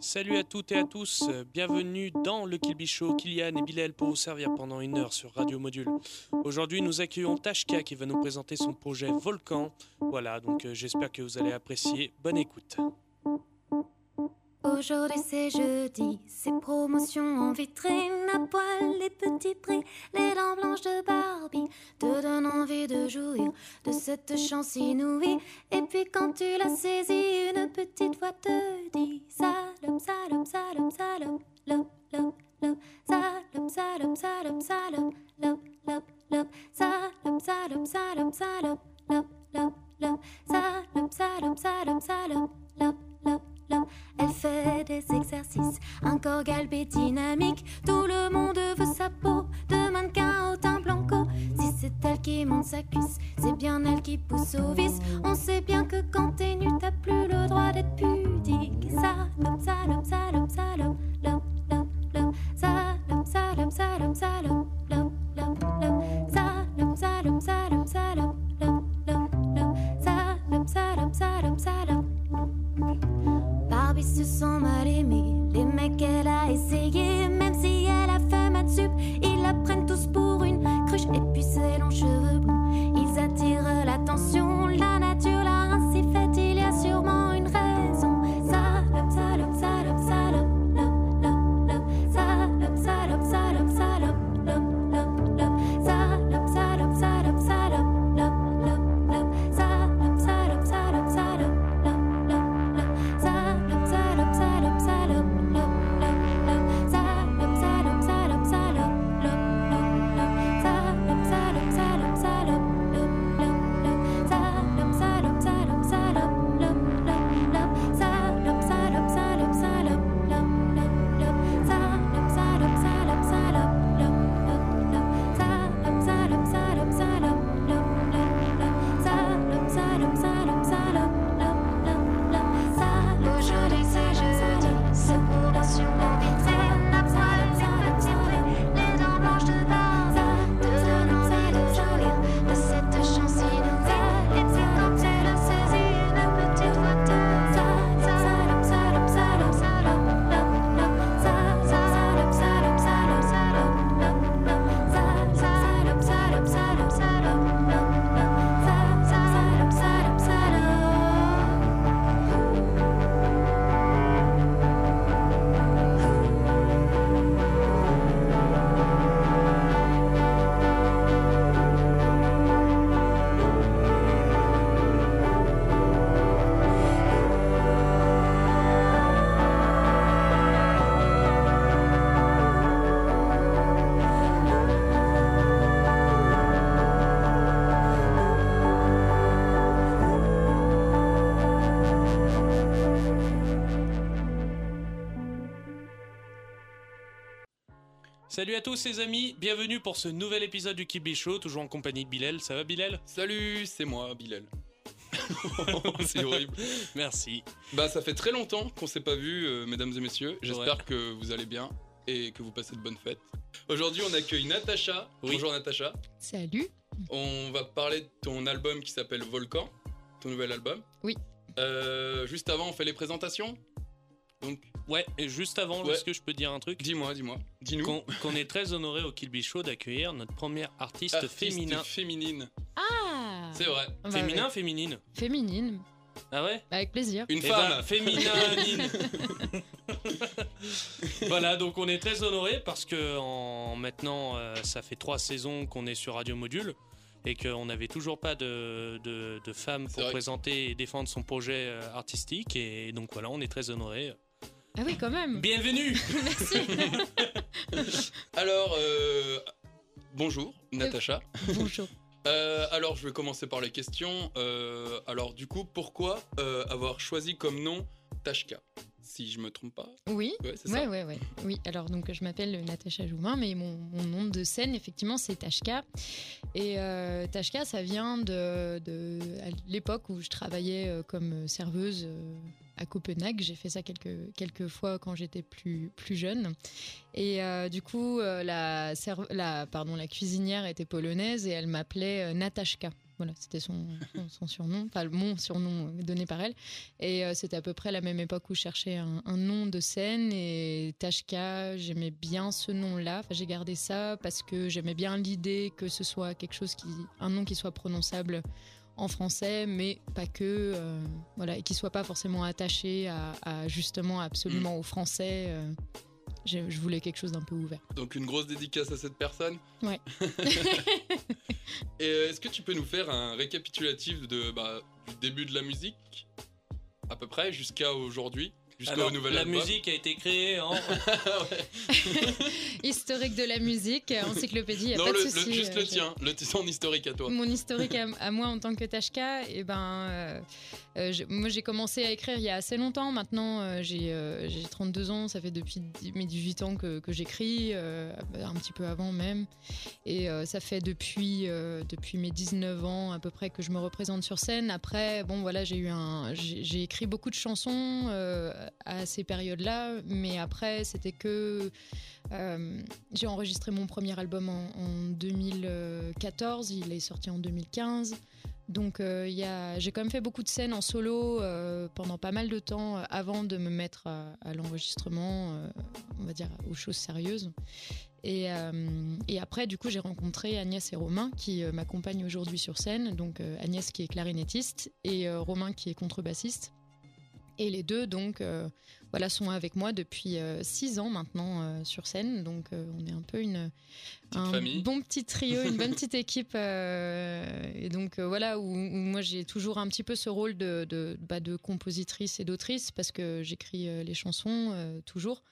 Salut à toutes et à tous, bienvenue dans le Kilby Show, Kylian et Bilal pour vous servir pendant une heure sur Radio Module. Aujourd'hui nous accueillons Tashka qui va nous présenter son projet Volcan. Voilà, donc euh, j'espère que vous allez apprécier. Bonne écoute. Aujourd'hui c'est jeudi, c'est promotion en vitrine, à poil les petits prix, les dents blanches de Barbie, te donnent envie de jouir de cette chance inouïe. Et puis quand tu l'as saisie, une petite voix te dit Salope, salope, salope, salope, lop, lop, lop, salope, salope, salope, salope, lop, lop, lop, salope, salope, salope, salope, lop, lop, lop, salope, salope, salope, salope, lop, lop. Elle fait des exercices, un corps galbé dynamique. Tout le monde veut sa peau de mannequin au teint blanco. Si c'est elle qui monte sa cuisse, c'est bien elle qui pousse au vice. On sait bien que quand t'es nu, t'as plus le droit d'être pudique. Salope, salope, salope, salope, lop, lop, lop. Salope, salope, salope, salope, lop, lop, lop. Salope, salope, salope, salope, lop, lop, lop. Salope, salope, salope, salope. Barbie se sent mal aimée. Les mecs qu'elle a essayé, même si elle a fait maths sup, ils la prennent tous pour une cruche. Et puis ses longs cheveux blonds, ils attirent l'attention. La nature l'a ainsi Salut à tous les amis, bienvenue pour ce nouvel épisode du Kilby Show, toujours en compagnie de Bilal. Ça va Bilal? Salut, c'est moi, Bilal. c'est horrible. Merci. Bah, ça fait très longtemps qu'on s'est pas vu, euh, mesdames et messieurs. J'espère Ouais. que vous allez bien et que vous passez de bonnes fêtes. Aujourd'hui, on accueille Natacha. Oui. Bonjour Natacha. Salut. On va parler de ton album qui s'appelle Volcan, ton nouvel album. Oui. Euh, juste avant, on fait les présentations. Donc, Ouais, et juste avant, Ouais. est-ce que je peux dire un truc dis-moi, dis-moi. Dis-nous. Qu'on qu'on est très honoré au Kilby Show d'accueillir notre première artiste, Artiste féminin. féminine. Ah C'est vrai. Bah Féminin, ouais. féminine Féminine. Ah ouais Avec plaisir. Une Eh femme. ben, féminin. voilà, donc on est très honoré parce que en maintenant, euh, ça fait trois saisons qu'on est sur Radio Module et qu'on n'avait toujours pas de, de, de femmes C'est pour présenter et défendre son projet euh, artistique. Et donc voilà, on est très honoré. Ah oui, quand même. Bienvenue Merci. Alors, euh, bonjour, Natacha. Bonjour. Euh, alors, je vais commencer par les questions. Euh, alors, du coup, pourquoi avoir choisi comme nom Tashka Si je me trompe pas? Oui. Ouais, c'est Ouais, ça. ouais, ouais. Oui, alors donc je m'appelle Natacha Joumin, mais mon, mon nom de scène, effectivement, c'est Tashka. Et euh, Tashka, ça vient de, de l'époque où je travaillais comme serveuse à Copenhague. J'ai fait ça quelques, quelques fois quand j'étais plus, plus jeune. Et euh, du coup, euh, la, la, pardon, la cuisinière était polonaise et elle m'appelait euh, Natashka. voilà, c'était son, son, surnom, enfin mon surnom donné par elle. Et c'était à peu près la même époque où je cherchais un, un nom de scène. Et Tashka, j'aimais bien ce nom-là. Enfin, j'ai gardé ça parce que j'aimais bien l'idée que ce soit quelque chose qui, un nom qui soit prononçable en français, mais pas que, euh, voilà, et qui soit pas forcément attaché à, justement absolument mm. au français. Euh, je, voulais quelque chose d'un peu ouvert. Donc une grosse dédicace à cette personne. Ouais. et euh, est-ce que tu peux nous faire un récapitulatif de bah, du début de la musique, à peu près, jusqu'à aujourd'hui? La musique a été créée en. historique de la musique, encyclopédie, y a pas de souci. juste le euh, tien, le, ton historique à toi. Mon historique à, moi en tant que Tashka, et eh ben, euh, euh, moi j'ai commencé à écrire il y a assez longtemps. Maintenant, j'ai 32 ans, ça fait depuis mes 18 ans que, que j'écris, un petit peu avant même. Et ça fait depuis, depuis mes 19 ans à peu près que je me représente sur scène. Après, bon voilà, j'ai eu un, j'ai écrit beaucoup de chansons à ces périodes-là, mais après, c'était que. Euh, j'ai enregistré mon premier album en, 2014, il est sorti en 2015. Donc euh, j'ai quand même fait beaucoup de scènes en solo euh, pendant pas mal de temps avant de me mettre à, l'enregistrement, on va dire aux choses sérieuses. Et, et après, du coup, j'ai rencontré Agnès et Romain qui m'accompagnent aujourd'hui sur scène. Donc Agnès qui est clarinettiste et Romain qui est contrebassiste. Et les deux, donc, euh, voilà, sont avec moi depuis euh, six ans maintenant euh, sur scène. Donc, on est un peu une, un bon petit trio, une bonne petite équipe. et donc, voilà, où, moi, j'ai toujours un petit peu ce rôle de, de, bah, de compositrice et d'autrice parce que j'écris les chansons toujours.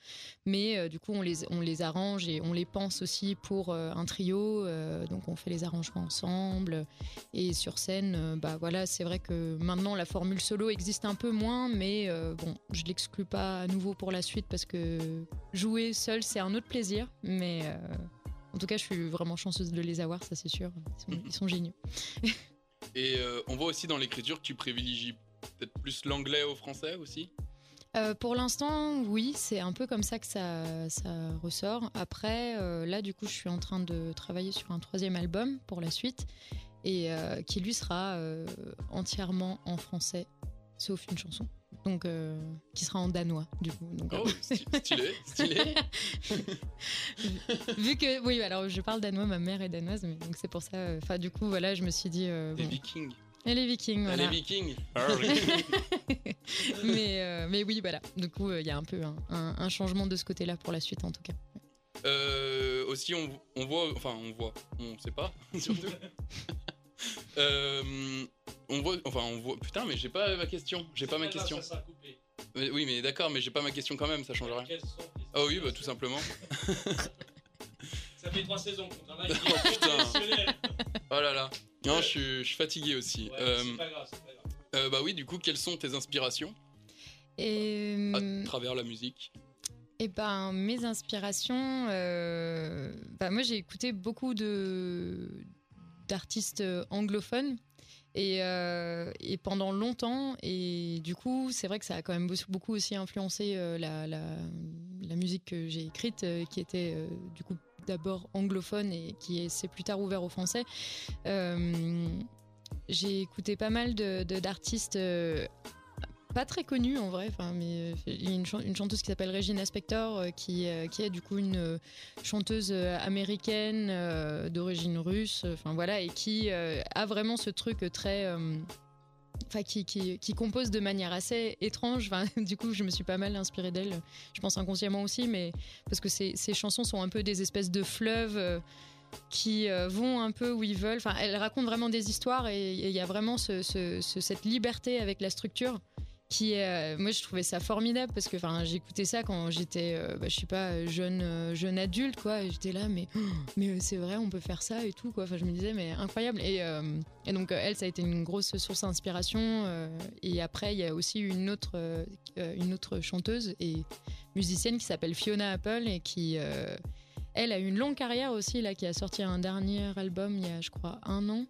Mais du coup, on les, on les arrange et on les pense aussi pour un trio. donc, on fait les arrangements ensemble. Et sur scène, bah, voilà, c'est vrai que maintenant, la formule solo existe un peu moins, mais euh, bon, je l'exclus pas à nouveau pour la suite parce que jouer seul, c'est un autre plaisir. Mais euh, en tout cas, je suis vraiment chanceuse de les avoir, ça c'est sûr. Ils sont, géniaux. Et euh, on voit aussi dans l'écriture que tu privilégies peut-être plus l'anglais au français aussi? Pour l'instant, oui, c'est un peu comme ça que ça, ça ressort. Après, là, du coup, je suis en train de travailler sur un troisième album pour la suite et qui lui sera entièrement en français, sauf une chanson donc euh, qui sera en danois du coup. Donc, oh, stylé, stylé. Vu que oui, alors je parle danois, ma mère est danoise, mais donc c'est pour ça. Euh, enfin, du coup, voilà, je me suis dit. Euh, les Vikings. Et les Vikings, voilà. Les Vikings. mais mais oui, voilà. Du coup, il y a un peu un, changement de ce côté-là pour la suite, en tout cas. aussi, on, on, voit, enfin, on voit, on sait pas, surtout. Euh, on voit, enfin on voit. Putain, mais j'ai pas ma question. J'ai pas ma question. oui, mais d'accord, mais j'ai pas ma question quand même. Ça change rien. Oh oui, bah tout simplement. ça fait trois saisons qu'on travaille. oh putain. oh là là. Non, je suis, fatigué aussi. euh, pas grave, pas grave. Euh, bah oui, du coup, quelles sont tes inspirations Et... à travers la musique? Et eh ben, mes inspirations, euh, bah, moi j'ai écouté beaucoup de, d'artistes euh, anglophones. Et, euh, et, pendant longtemps, et du coup, c'est vrai que ça a quand même beaucoup aussi influencé euh, la, la, musique que j'ai écrite, qui était du coup d'abord anglophone et qui s'est plus tard ouvert au français. j'ai écouté pas mal d'artistes pas très connue en vrai, enfin, mais euh, il y a une, chanteuse qui s'appelle Regina Spector euh, qui, euh, qui est du coup une chanteuse américaine d'origine russe, enfin voilà, et qui a vraiment ce truc très Enfin, qui, qui, compose de manière assez étrange. Enfin, du coup, je me suis pas mal inspirée d'elle, je pense inconsciemment aussi, mais parce que ces, ces, chansons sont un peu des espèces de fleuves qui vont un peu où ils veulent. Enfin, elle raconte vraiment des histoires et il y a vraiment ce, cette liberté avec la structure euh, moi je trouvais ça formidable parce que enfin j'écoutais ça quand j'étais euh, bah, je sais pas jeune euh, jeune adulte quoi. J'étais là mais mais c'est vrai on peut faire ça et tout quoi. Enfin je me disais mais incroyable. Et, donc elle ça a été une grosse source d'inspiration et après il y a aussi une autre une autre chanteuse et musicienne qui s'appelle Fiona Apple et qui elle a une longue carrière aussi là qui a sorti un dernier album il y a je crois un an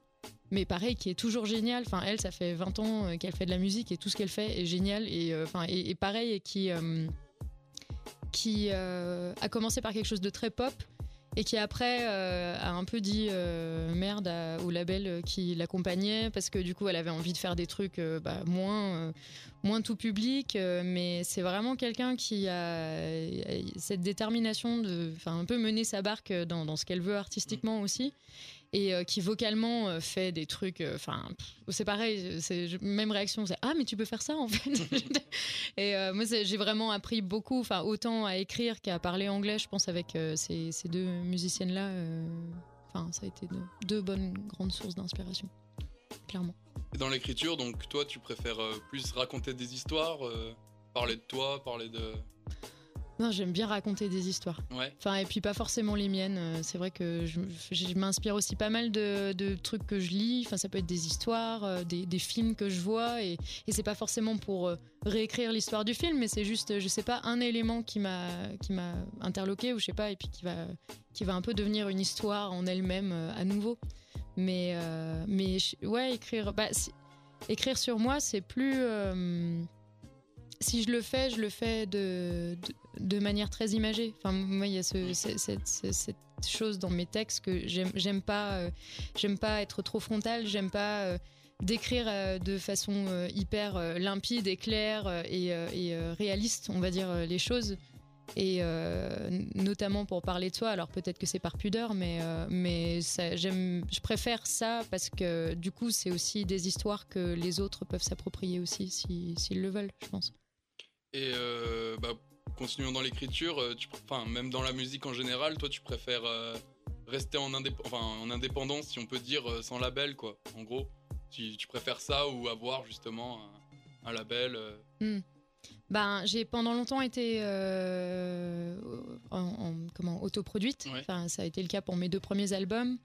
mais pareil, qui est toujours génial. Enfin, elle, ça fait 20 ans euh, qu'elle fait de la musique et tout ce qu'elle fait est génial. Et, euh, enfin, et, pareil, et qui, euh, qui a commencé par quelque chose de très pop et qui après a un peu dit merde au label qui l'accompagnait parce que du coup elle avait envie de faire des trucs bah, moins moins tout public mais c'est vraiment quelqu'un qui a cette détermination de un peu mener sa barque dans ce qu'elle veut artistiquement aussi et euh, qui vocalement euh, fait des trucs euh, enfin c'est pareil c'est même réaction c'est ah mais tu peux faire ça en fait et moi j'ai vraiment appris beaucoup enfin autant à écrire qu'à parler anglais je pense avec ces, ces deux musiciennes là enfin ça a été de- deux bonnes grandes sources d'inspiration clairement Et dans l'écriture, donc toi, tu préfères plus raconter des histoires, parler de toi, parler de. Non j'aime bien raconter des histoires Ouais. Enfin, et puis pas forcément les miennes. Euh, C'est vrai que je, je m'inspire aussi pas mal de, de trucs que je lis. Enfin, ça peut être des histoires, euh, des, des films que je vois. Et, et c'est pas forcément pour euh, réécrire l'histoire du film, mais c'est juste, je sais pas, un élément qui m'a qui m'a interloqué ou je sais pas, et puis qui va qui va un peu devenir une histoire en elle-même à nouveau. Mais euh, mais ouais, écrire, bah, si- écrire sur moi, c'est plus euh, si je le fais, je le fais de, de, de manière très imagée. Enfin, moi, il y a ce- ce- cette, ce- cette chose dans mes textes que j'aime pas, euh, pas être trop frontal, j'aime pas euh, décrire euh, de façon hyper limpide et claire et, réaliste, on va dire, les choses. Et notamment pour parler de soi, alors peut-être que c'est par pudeur, mais, mais j'aime, je préfère ça parce que du coup, c'est aussi des histoires que les autres peuvent s'approprier aussi si- s'ils le veulent, je pense. Et euh, bah, continuons dans l'écriture, euh, tu enfin même dans la musique en général, toi tu préfères euh, rester en, indép- enfin, en indépendance, si on peut dire, euh, sans label quoi. En gros, tu, tu préfères ça ou avoir justement un, un label. euh, Ben, j'ai pendant longtemps été euh, en, en- comment, autoproduite. Ouais. Enfin, ça a été le cas pour mes deux premiers albums,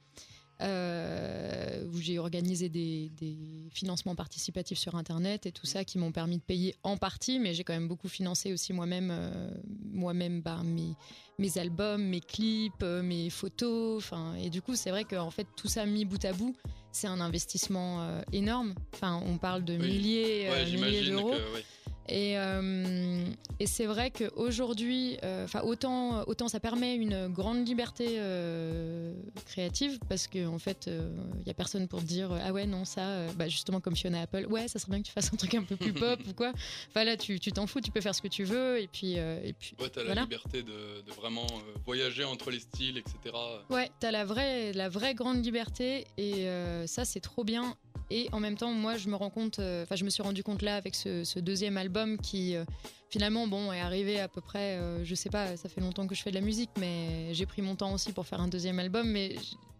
euh, où j'ai organisé des, des financements participatifs sur Internet et tout ça qui m'ont permis de payer en partie, mais j'ai quand même beaucoup financé aussi moi-même, euh, moi-même ben, mes, mes albums, mes clips, euh, mes photos. Enfin, et du coup, c'est vrai qu'en fait, tout ça mis bout à bout, c'est un investissement euh, énorme. Enfin, on parle de Oui. milliers, euh, Ouais, milliers d'euros. que. ouais. Et, euh, et c'est vrai qu'aujourd'hui, enfin autant, autant ça permet une grande liberté euh, créative parce qu'en en fait, il n'y a personne pour te dire ah ouais, non, ça, euh, bah, justement comme Fiona Apple, ouais, ça serait bien que tu fasses un truc un peu plus pop ou quoi. Enfin là, tu tu t'en fous, tu peux faire ce que tu veux et puis, euh, et puis Ouais, t'as la Voilà. liberté de, de vraiment euh, voyager entre les styles, etc. Ouais, t'as la vraie, la vraie grande liberté et euh, ça c'est trop bien. Et en même temps, moi je me rends compte, euh, enfin je me suis rendu compte là avec ce, deuxième album qui euh, finalement bon est arrivé à peu près, euh, je sais pas, ça fait longtemps que je fais de la musique, mais j'ai pris mon temps aussi pour faire un deuxième album. Mais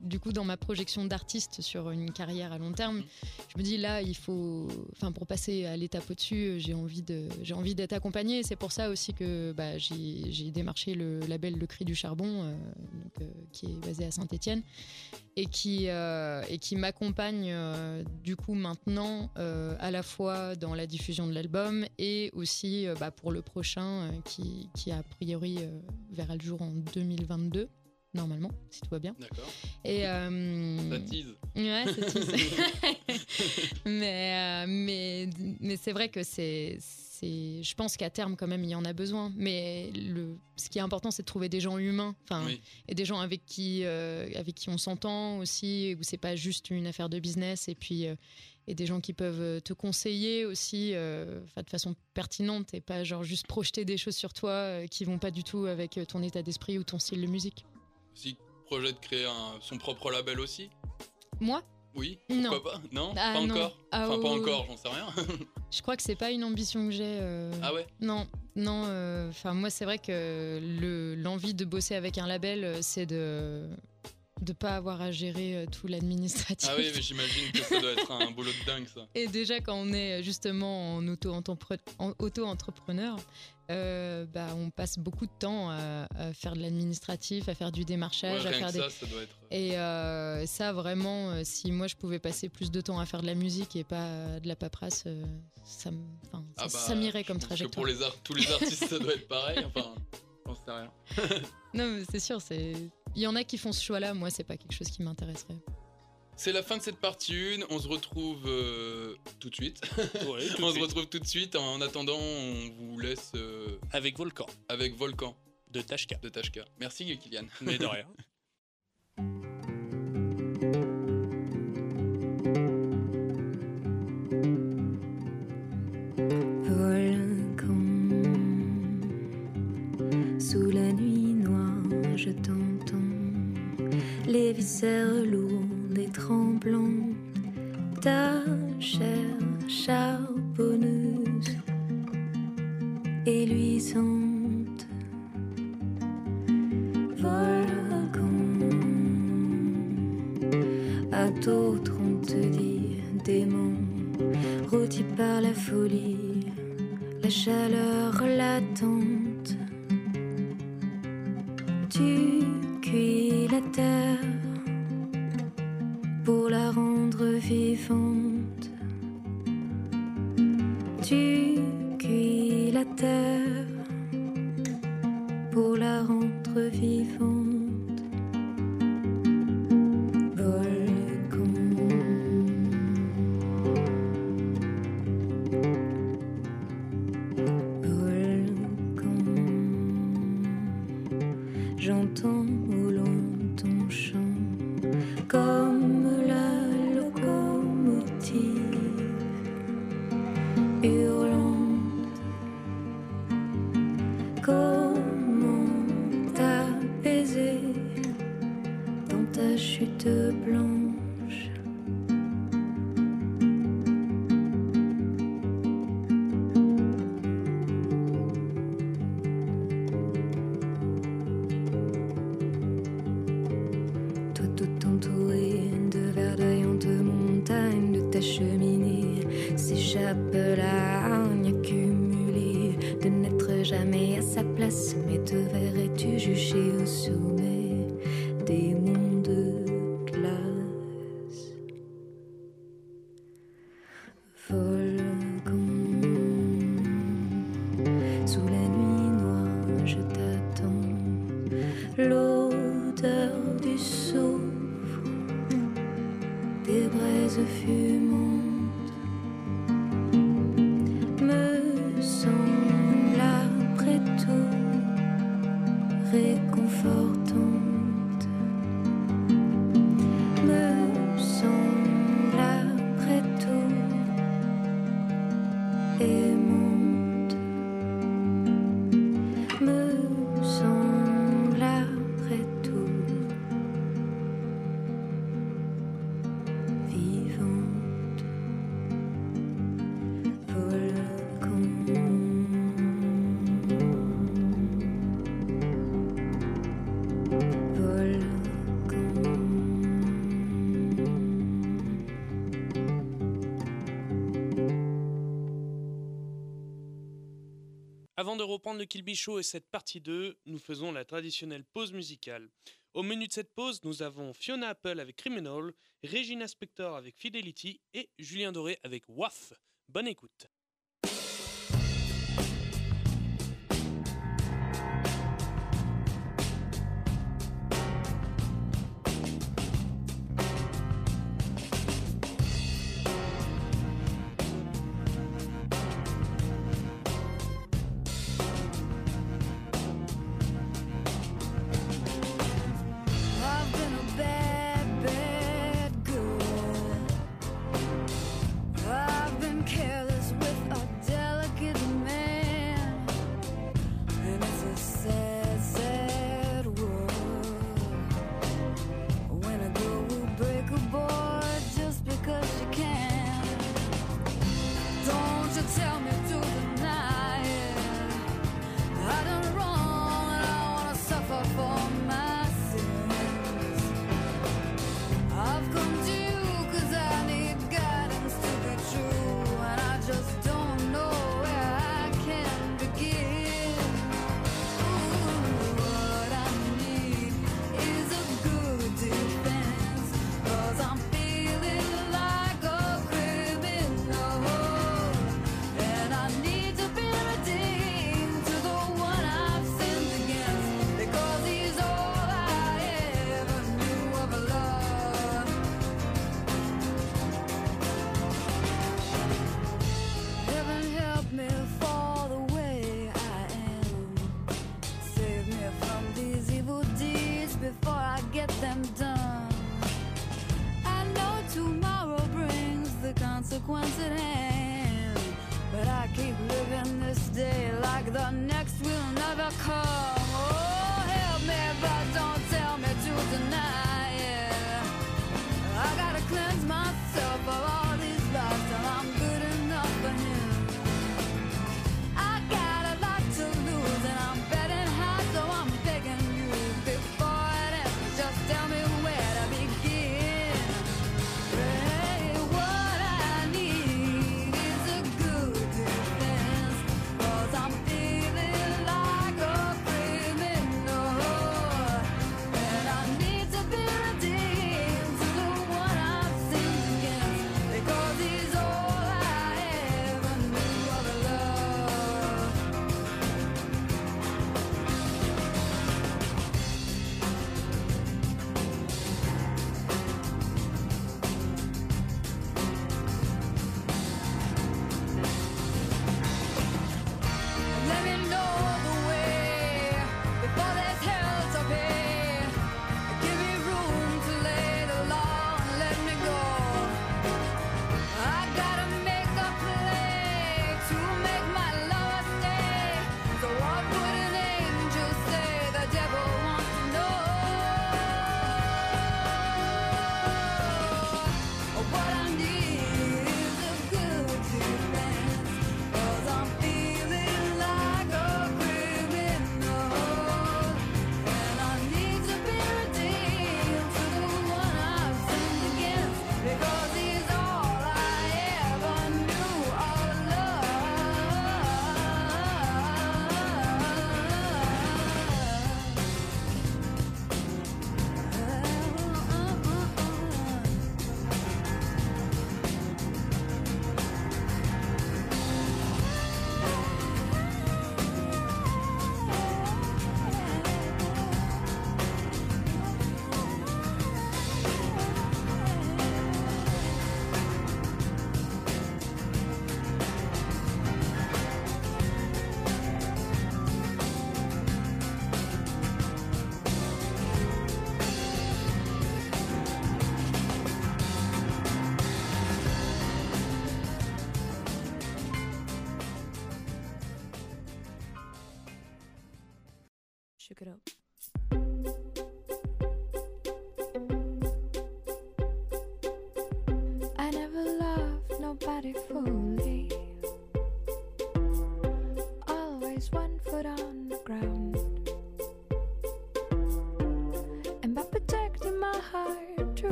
du coup, dans ma projection d'artiste sur une carrière à long terme, je me dis là, il faut, enfin pour passer à l'étape au-dessus, j'ai envie de, j'ai envie d'être accompagnée. C'est pour ça aussi que bah, j'ai démarché le label Le Cri du Charbon, euh, euh, qui est basé à Saint-Étienne et qui euh, et qui m'accompagne du coup maintenant à la fois dans la diffusion de l'album et aussi bah, pour le prochain qui qui a priori verra le jour en 2022 normalement si tout va bien D'accord. et euh, Ça tease. Ouais, c'est tout. mais, euh, mais, mais c'est vrai que c'est. Je pense qu'à terme, quand même, il y en a besoin. Mais le, ce qui est important, c'est de trouver des gens humains. Enfin, Oui. et des gens avec qui, euh, avec qui on s'entend aussi, où c'est pas juste une affaire de business. Et puis. euh, et des gens qui peuvent te conseiller aussi euh, de façon pertinente et pas genre juste projeter des choses sur toi qui vont pas du tout avec ton état d'esprit ou ton style de musique. Si projet de créer un- son propre label aussi? Moi, Oui Non. Pourquoi pas? Non? Ah, Pas non. encore? Ah, Enfin, pas encore, j'en sais rien. je crois que c'est pas une ambition que j'ai. euh, ah ouais? Non, non. euh, Enfin, moi, c'est vrai que le- l'envie de bosser avec un label, euh, c'est de de pas avoir à gérer tout l'administratif. Ah oui, mais j'imagine que ça doit être un boulot de dingue ça. Et déjà, quand on est justement en auto-entrepreneur, euh, bah, on passe beaucoup de temps à, à faire de l'administratif, à faire du Ouais, démarchage, à faire des. ça, ça doit être. Et euh, ça, vraiment, euh, si moi je pouvais passer plus de temps à faire de la musique et pas de la paperasse, euh, ça, enfin, ça, Ah bah, ça m'irait comme pense que trajectoire. pour les tous les artistes, ça doit être pareil. Enfin, j'en sais rien. Non, mais c'est sûr, c'est. Il y en a qui font ce choix-là. Moi, c'est pas quelque chose qui m'intéresserait. C'est la fin de cette partie 1. On se retrouve euh, tout de suite. On se retrouve tout de suite. En attendant, on vous laisse. Euh, avec Volcan, avec Volcan de Tashka. de Tashka. Merci, Kylian. Mais de rien. Volcan. Sous la nuit noire, je t'entends. Les viscères lourds et tremblante, ta chair charbonneuse. Sous la nuit noire, je t'attends. L'odeur du souffle, des braises fumantes. Pour reprendre le Kilby Show et cette partie 2, nous faisons la traditionnelle pause musicale. Au menu de cette pause, nous avons Fiona Apple avec Criminal, Regina Spector avec Fidelity et Julien Doré avec WAF. Bonne écoute.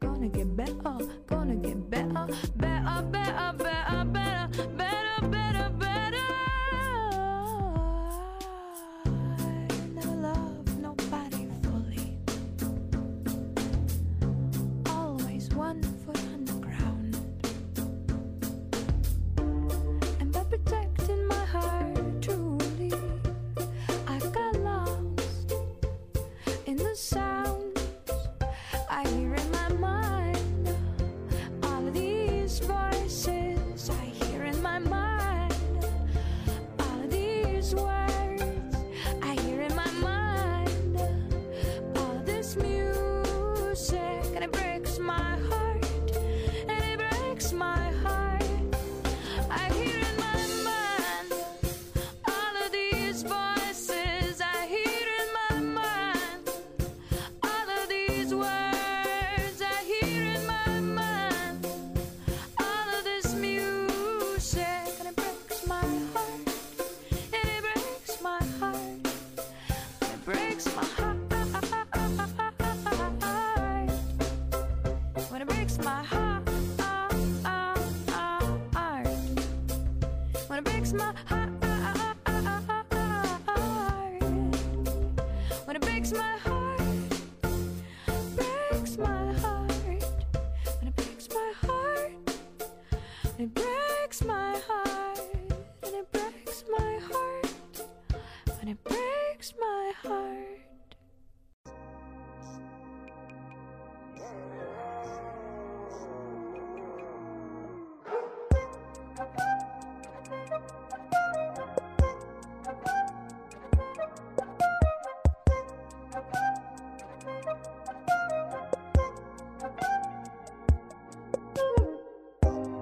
gonna get better, gonna get better, better, better, better, better.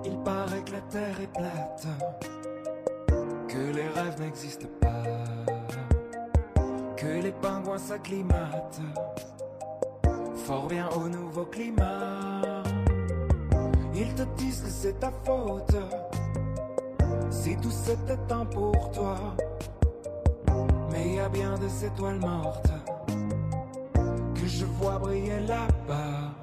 Il paraît que la terre est plate, que les rêves n'existent pas, que les pingouins s'acclimatent fort bien au nouveau climat. Ils te disent que c'est ta faute si tout c'était temps pour toi, mais il y a bien des étoiles mortes que je vois briller là-bas.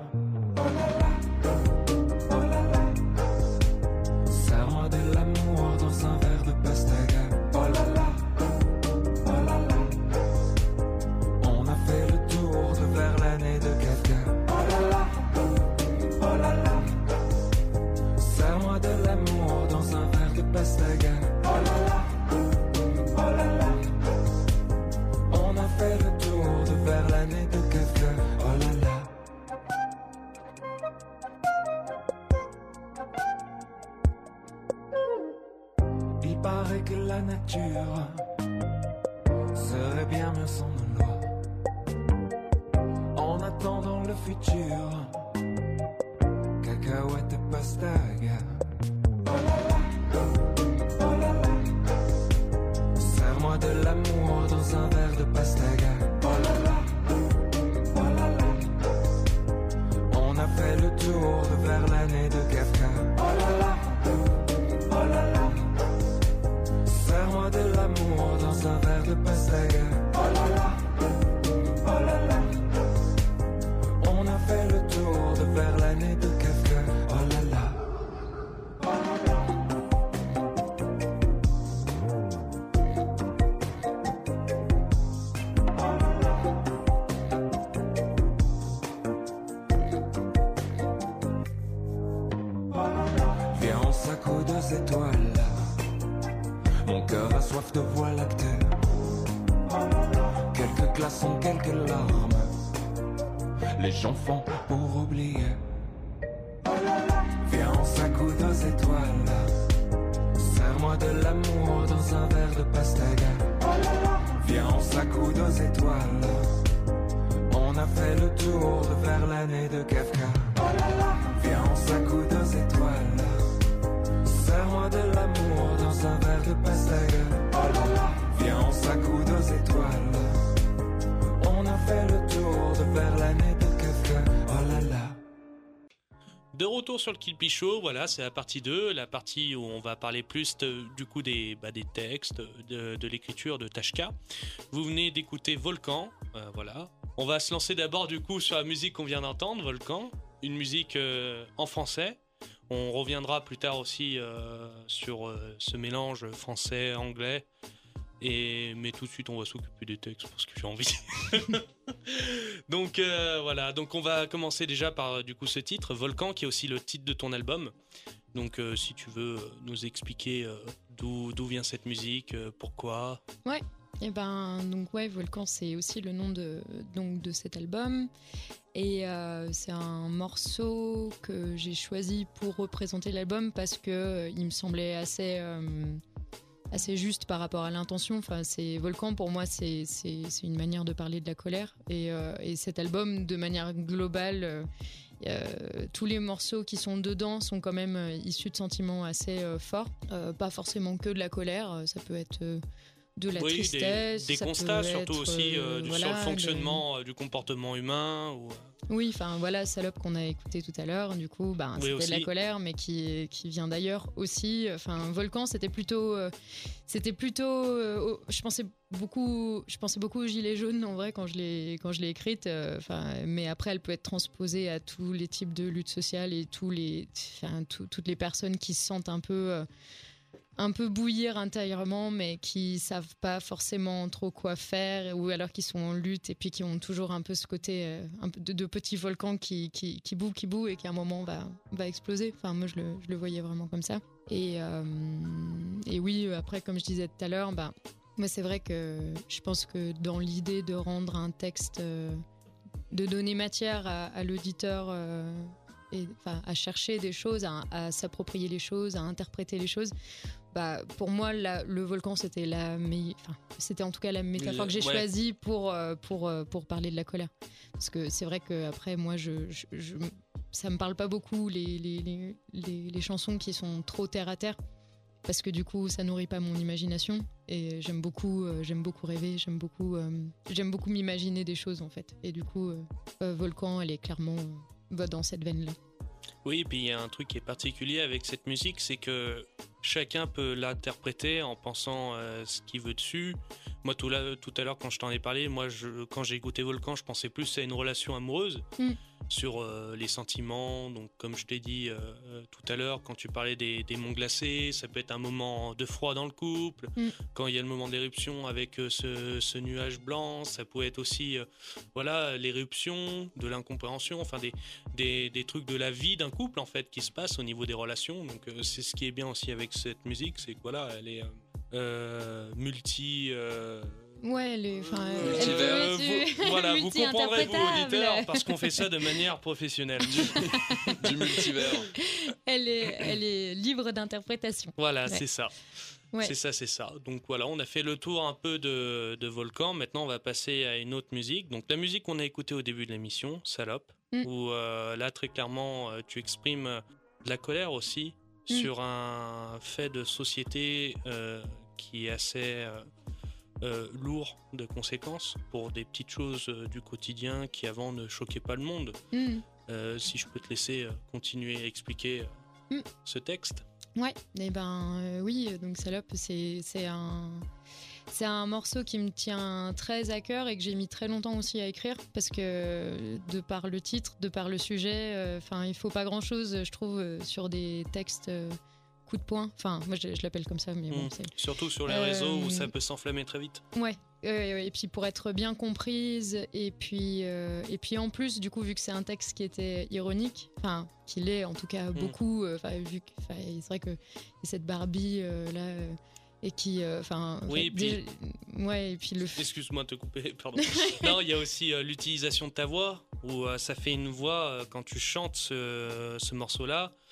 Les retour sur le Kill Show, voilà, c'est la partie 2, la partie où on va parler plus du coup des, bah, des textes, de, de l'écriture de Tashka. Vous venez d'écouter Volcan, euh, voilà. On va se lancer d'abord du coup sur la musique qu'on vient d'entendre, Volcan, une musique euh, en français. On reviendra plus tard aussi euh, sur ce mélange français-anglais. Mais tout de suite, on va s'occuper des textes parce que j'ai envie. donc euh, voilà, donc on va commencer déjà par du coup ce titre, Volcan, qui est aussi le titre de ton album. Donc euh, si tu veux euh, nous expliquer euh, d'où vient cette musique, pourquoi. Et ben donc ouais, Volcan c'est aussi le nom de donc de cet album et c'est un morceau que j'ai choisi pour représenter l'album parce que il me semblait assez assez juste par rapport à l'intention. Enfin c'est Volcan pour moi c'est une manière de parler de la colère et euh, et cet album de manière globale euh, euh, tous les morceaux qui sont dedans sont quand même issus de sentiments assez forts, pas forcément que de la colère, ça peut être de la oui, tristesse, des, constats surtout être, aussi euh, euh, du- voilà, sur le fonctionnement euh, du comportement humain. Ou... Oui, enfin voilà, salope qu'on a écouté tout à l'heure, du coup, ben, Oui, c'était de la colère, mais qui, qui vient d'ailleurs aussi. Enfin, Volcan, c'était plutôt, euh, c'était plutôt, euh, je pensais beaucoup, je pensais beaucoup aux gilets jaunes en vrai quand je l'ai quand je l'ai écrite. Enfin, mais après, elle peut être transposée à tous les types de lutte sociale et tous les, toutes les personnes qui se sentent un peu un peu bouillir intérieurement, mais qui savent pas forcément trop quoi faire, ou alors qui sont en lutte et puis qui ont toujours un peu ce côté euh, un peu de, de petits volcans qui, qui, qui bouent, qui bouent et qui à un moment va, va exploser. Enfin, moi, je le, je le voyais vraiment comme ça. Et, euh, et oui, après, comme je disais tout à l'heure, bah, moi, c'est vrai que je pense que dans l'idée de rendre un texte, euh, de donner matière à, l'auditeur. et, enfin, à chercher des choses, à, à s'approprier les choses, à interpréter les choses. Bah, pour moi, la- le volcan, c'était la, enfin, c'était en tout cas la métaphore Le- que j'ai ouais. choisie pour euh, pour euh, pour parler de la colère. Parce que c'est vrai que après, moi, je, je, je- ça me parle pas beaucoup les les, les, les- chansons qui sont trop terre à terre. Parce que du coup, ça nourrit pas mon imagination et j'aime beaucoup, euh, j'aime beaucoup rêver, j'aime beaucoup, euh, j'aime beaucoup m'imaginer des choses en fait. Et du coup, euh, Volcan, elle est clairement va dans cette veine-là. Oui, et puis il y a un truc qui est particulier avec cette musique, c'est que chacun peut l'interpréter en pensant euh, ce qu'il veut dessus. Moi, tout, là, tout à l'heure, quand je t'en ai parlé, moi, quand j'ai écouté Volcan, je pensais plus à une relation amoureuse, Mm. Sur euh, les sentiments. Donc, comme je t'ai dit euh, euh, tout à l'heure, quand tu parlais des, des monts glacés, ça peut être un moment de froid dans le couple. Mm. Quand il y a le moment d'éruption avec euh, ce, ce nuage blanc, ça peut être aussi, voilà, l'éruption, de l'incompréhension, enfin des, des, des trucs de la vie d'un couple en fait qui se passent au niveau des relations. Donc c'est ce qui est bien aussi avec cette musique, c'est que voilà, elle est multi. Ouais, peut euh, vous, voilà, vous comprendrez vous auditeurs parce qu'on fait ça de manière professionnelle. du multivers. Elle est, elle est libre d'interprétation. voilà, Ouais. c'est ça. Ouais. C'est ça, c'est ça. Donc voilà, on a fait le tour un peu de, de Volcan. Maintenant, on va passer à une autre musique. Donc la musique qu'on a écoutée au début de l'émission, Salope, Mm. où euh, là, très clairement, euh, tu exprimes euh, de la colère aussi Mm. sur un fait de société euh, qui est assez euh, lourd de conséquences pour des petites choses euh, du quotidien qui avant ne choquaient pas le monde. Mm. Euh, si je peux te laisser continuer à expliquer Mm. ce texte. Ouais, et ben euh, oui, donc Salope, c'est un c'est un morceau qui me tient très à cœur et que j'ai mis très longtemps aussi à écrire parce que de par le titre, de par le sujet, enfin il faut pas grand chose, je trouve, sur des textes coup de poing. Enfin moi je, je l'appelle comme ça, mais bon Mm. c'est Surtout sur les Euh, réseaux où ça peut s'enflammer très vite. Ouais, et puis pour être bien comprise, et puis, euh, et puis en plus, du coup, vu que c'est un texte qui était ironique, enfin, qu'il est en tout cas beaucoup, euh, enfin, vu que c'est vrai que cette Barbie euh, là, euh, et qui, euh, enfin, Oui, et puis- dé- ouais, et puis le. Excuse-moi de te couper, pardon. non, il y a aussi euh, l'utilisation de ta voix, où euh, ça fait une voix, euh, quand tu chantes ce, ce morceau-là, euh,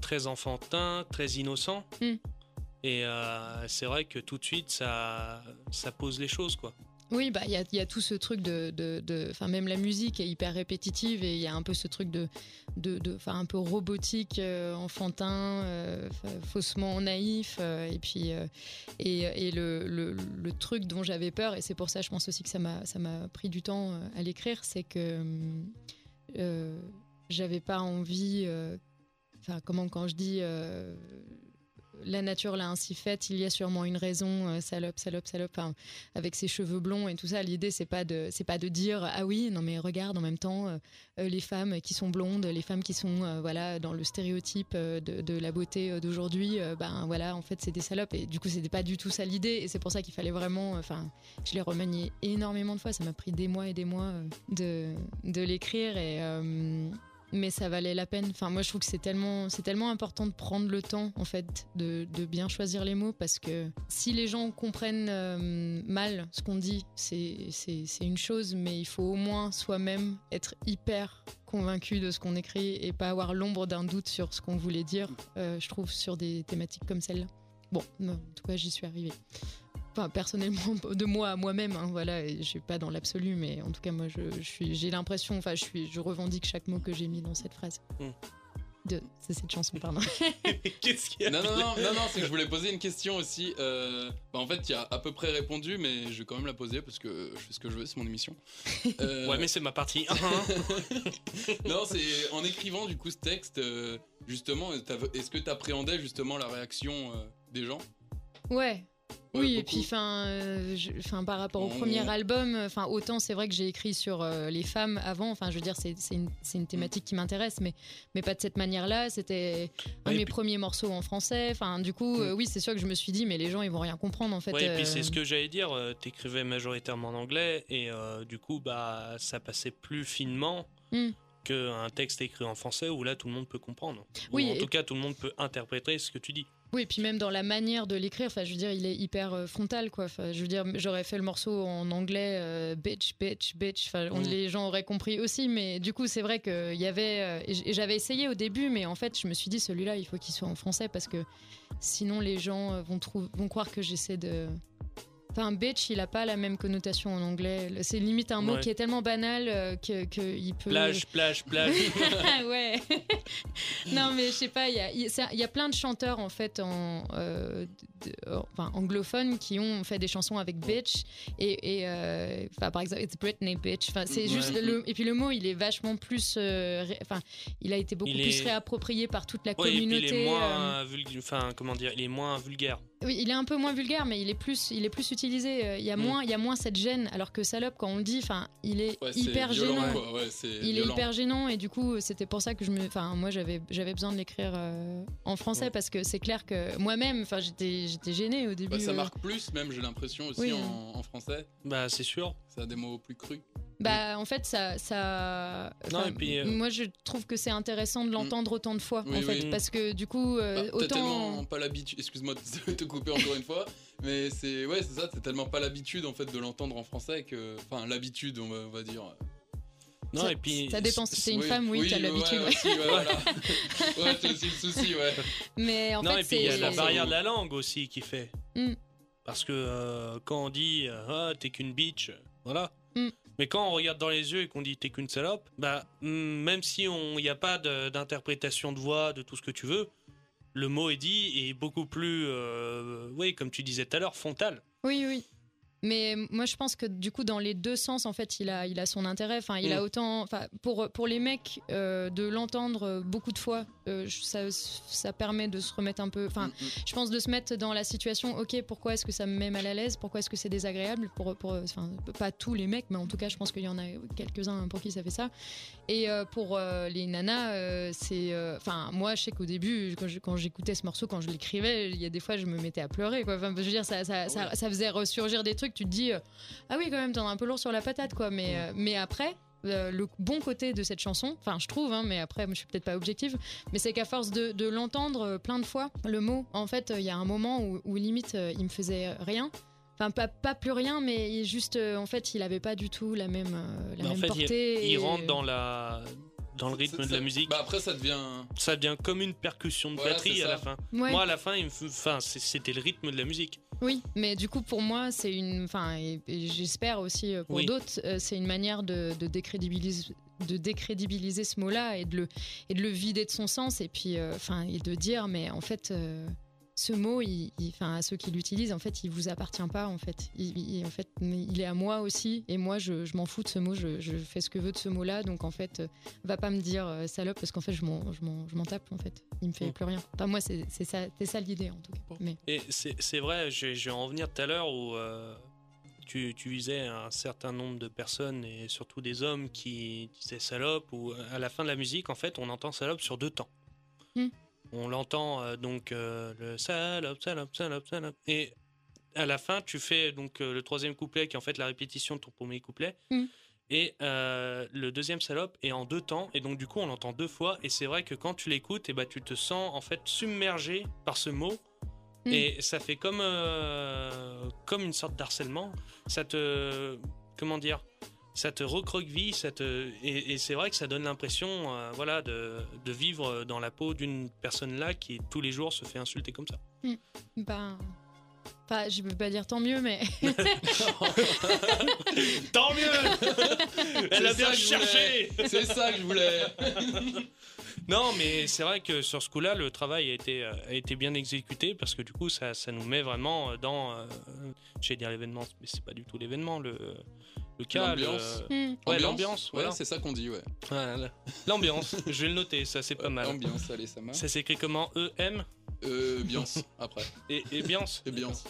très enfantin, très innocent. Mm. Et euh, c'est vrai que tout de suite, ça, ça pose les choses, quoi. Oui, bah il y a, il y a tout ce truc de, de, enfin même la musique est hyper répétitive et il y a un peu ce truc de, de, de- enfin un peu robotique, euh, enfantin, euh, fa- faussement naïf euh, et puis euh, et, et le, le, le truc dont j'avais peur et c'est pour ça je pense aussi que ça m'a ça m'a pris du temps euh, à l'écrire, c'est que hum, euh, j'avais pas envie, euh, comment quand je dis euh, la nature l'a ainsi faite, il y a sûrement une raison, euh, salope, salope, salope. Enfin, avec ses cheveux blonds et tout ça. L'idée, c'est pas de, c'est pas de dire ah oui, non mais regarde en même temps euh, euh, les femmes qui sont blondes, les femmes qui sont voilà dans le stéréotype de, de la beauté d'aujourd'hui, ben voilà, en fait c'est des salopes et du coup c'était pas du tout ça l'idée et c'est pour ça qu'il fallait vraiment, enfin, je l'ai remanié énormément de fois. Ça m'a pris des mois et des mois de de l'écrire et mais ça valait la peine. Enfin, moi, je trouve que c'est tellement, c'est tellement important de prendre le temps, en fait, de, bien choisir les mots, parce que si les gens comprennent euh, mal ce qu'on dit, c'est, une chose, mais il faut au moins soi-même être hyper convaincu de ce qu'on écrit et pas avoir l'ombre d'un doute sur ce qu'on voulait dire, euh, je trouve, sur des thématiques comme celle-là. Bon, en tout cas, j'y suis arrivée. Enfin, personnellement, de moi à moi-même, hein, voilà, je suis pas dans l'absolu, mais en tout cas, moi, je, je suis, j'ai l'impression, enfin, je suis, je revendique chaque mot que j'ai mis dans cette phrase. Hmm. De, c'est cette chanson, pardon. Qu'est-ce qu'il y a Non, non, non, non, non, c'est que je voulais poser une question aussi. euh, bah, en fait, tu as à peu près répondu, mais je vais quand même la poser parce que je fais ce que je veux, c'est mon émission. Euh, Ouais, mais c'est ma partie. non, c'est en écrivant du coup ce texte, euh, justement, est-ce que tu appréhendais justement la réaction euh, des gens? Ouais. Oui, et puis enfin, euh, je- enfin, par rapport au premier album, enfin autant c'est vrai que j'ai écrit sur euh, les femmes avant. Enfin, je veux dire, c'est une, une thématique qui m'intéresse, mais mais pas de cette manière-là. C'était un Ouais, de mes puis- premiers morceaux en français. Enfin, du coup, euh, oui, c'est sûr que je me suis dit, mais les gens ils vont rien comprendre en fait. Ouais, et puis c'est ce que j'allais dire. T'écrivais majoritairement en anglais et du coup, bah, ça passait plus finement Hmm. qu'un texte écrit en français où là, tout le monde peut comprendre. Oui, Ou en tout cas, tout le monde peut interpréter ce que tu dis. Oui, et puis même dans la manière de l'écrire, enfin, je veux dire, il est hyper euh, frontal, quoi. Enfin, je veux dire, j'aurais fait le morceau en anglais, euh, bitch, bitch, bitch. Enfin, on- Mm. les gens auraient compris aussi, mais du coup, c'est vrai qu'il y avait. euh, et j'avais essayé au début, mais en fait, je me suis dit, celui-là, il faut qu'il soit en français parce que sinon, les gens vont, vont croire que j'essaie de. Enfin, bitch, il a pas la même connotation en anglais. C'est limite un mot Ouais. qui est tellement banal euh, que qu'il peut. Plage, plage, plage. ouais. non, mais je sais pas, il y a, y y a plein de chanteurs en fait en, euh, de- enfin, anglophones qui ont fait des chansons avec bitch et, et, euh, enfin, par exemple It's Britney bitch. Enfin, c'est Ouais. juste le, et puis le mot il est vachement plus, euh, ré- enfin, il a été beaucoup Il plus est- réapproprié par toute la Ouais, et puis communauté. il est euh, moins vulg- enfin comment dire, il est moins vulgaire. oui, il est un peu moins vulgaire, mais il est plus, il est plus utilisé. euh, Il y a Mm. moins, il y a moins cette gêne, alors que salope quand on le dit, enfin, il est Ouais, hyper violent, gênant. quoi. Ouais, c'est il est hyper gênant et du coup c'était pour ça que je me enfin moi j'avais j'avais besoin de l'écrire euh, en français Ouais. parce que c'est clair que moi-même enfin j'étais j'étais gênée au début Bah, ça euh. marque plus, même, j'ai l'impression aussi Oui, en, en français. Bah, c'est sûr. Ça a des mots plus crus. Bah en fait ça ça Non, enfin, et puis, euh, moi je trouve que c'est intéressant de l'entendre autant de fois Oui, en fait oui. parce que du coup euh, Bah, T'as autant tellement pas l'habitude, excuse-moi de te couper encore une fois, mais c'est ouais, c'est ça, t'as tellement pas l'habitude en fait de l'entendre en français que, enfin l'habitude, on va, on va dire. Non, ça, et puis. ça dépend si c'est une Oui, femme, oui, t'as ouais, l'habitude. ouais. aussi, ouais, voilà. ouais, c'est aussi le souci, ouais. Mais en non, fait, et puis il y a la barrière de la langue aussi qui fait. Mm. Parce que euh, quand on dit euh, ah, t'es qu'une bitch, voilà. Mm. Mais quand on regarde dans les yeux et qu'on dit t'es qu'une salope, bah mm, même si il n'y a pas d'interprétation de voix, de tout ce que tu veux, le mot est dit est beaucoup plus, euh, oui, comme tu disais tout à l'heure, frontal. Oui, oui. Mais moi, je pense que du coup, dans les deux sens, en fait, il a, il a son intérêt. Enfin, il Mm. a autant. Enfin, pour, pour les mecs, euh, de l'entendre beaucoup de fois, euh, ça, ça permet de se remettre un peu. Enfin, Mm, mm. je pense de se mettre dans la situation. Ok, pourquoi est-ce que ça me met mal à l'aise? Pourquoi est-ce que c'est désagréable pour, pour, enfin, pas tous les mecs, mais en tout cas, je pense qu'il y en a quelques-uns pour qui ça fait ça. Et euh, pour euh, les nanas, euh, c'est. euh, Enfin, moi, je sais qu'au début, quand j'écoutais ce morceau, quand je l'écrivais, il y a des fois, je me mettais à pleurer. Quoi. Enfin, je veux dire, ça, ça, ça, ça faisait ressurgir des trucs. Tu te dis, euh, ah oui, quand même, t'en as un peu lourd sur la patate, quoi. Mais, euh, mais après. euh, le bon côté de cette chanson, enfin je trouve, hein, mais après moi, je suis peut-être pas objective, mais c'est qu'à force de, de l'entendre euh, plein de fois, le mot, en fait, euh, il y a un moment où, où limite euh, il me faisait rien, enfin pas, pas plus rien, mais juste, euh, en fait, il avait pas du tout la même, euh, la en même fait, portée. Il, et- rentre dans la dans le rythme de la musique. Bah après, ça devient. ça devient comme une percussion de Voilà, batterie à la fin. Ouais. Moi, à la fin, me enfin, c'était le rythme de la musique. Oui, mais du coup, pour moi, c'est une. Enfin, et, et j'espère aussi euh, pour Oui. d'autres, euh, c'est une manière de, de décrédibiliser de décrédibiliser ce mot-là et de le et de le vider de son sens et puis euh, enfin et de dire mais en fait euh, ce mot il il- enfin à ceux qui l'utilisent en fait il vous appartient pas en fait. Il, il- en fait il est à moi aussi. Et moi je, je m'en fous de ce mot je, je fais ce que veux de ce mot-là. Donc en fait euh, va pas me dire euh, salope parce qu'en fait je m'en je m'en je m'en tape en fait. Il me fait Mm. plus rien. Enfin moi c'est c'est ça c'est ça l'idée en tout cas. Mais Et c'est c'est vrai, je, je vais en venir tout à l'heure où euh, tu, tu visais un certain nombre de personnes et surtout des hommes qui disaient salope ou à la fin de la musique, en fait, on entend salope sur deux temps. Hmm. On l'entend euh, donc euh, le salope, salope, salope, salope. Et à la fin, tu fais donc euh, le troisième couplet qui est en fait la répétition de ton premier couplet. Hmm. Et euh, le deuxième salope est en deux temps, et donc du coup on l'entend deux fois, et c'est vrai que quand tu l'écoutes, et bah, tu te sens en fait submergé par ce mot, Mm. et ça fait comme, euh, comme une sorte d'harcèlement. Ça te. Comment dire ça te recroqueville, ça te et, et c'est vrai que ça donne l'impression, euh, voilà, de, vivre dans la peau d'une personne là qui tous les jours se fait insulter comme ça. Ben. Enfin, je peux pas dire tant mieux, mais. Tant mieux Elle a bien cherché C'est ça que je voulais. Non, mais c'est vrai que sur ce coup-là, le travail a été, euh, a été bien exécuté parce que du coup, ça, ça nous met vraiment euh, dans. Euh, J'allais dire l'événement, mais c'est pas du tout l'événement, le, le cas. le- L'ambiance. Hmm. Ouais, l'ambiance, Ouais, c'est ça qu'on dit, ouais. Voilà. L'ambiance, je vais le noter, ça c'est pas mal. Ambiance, allez, ça marche. Ça s'écrit comment E-M Euh, Biance, après. et, et Biance Et Biance.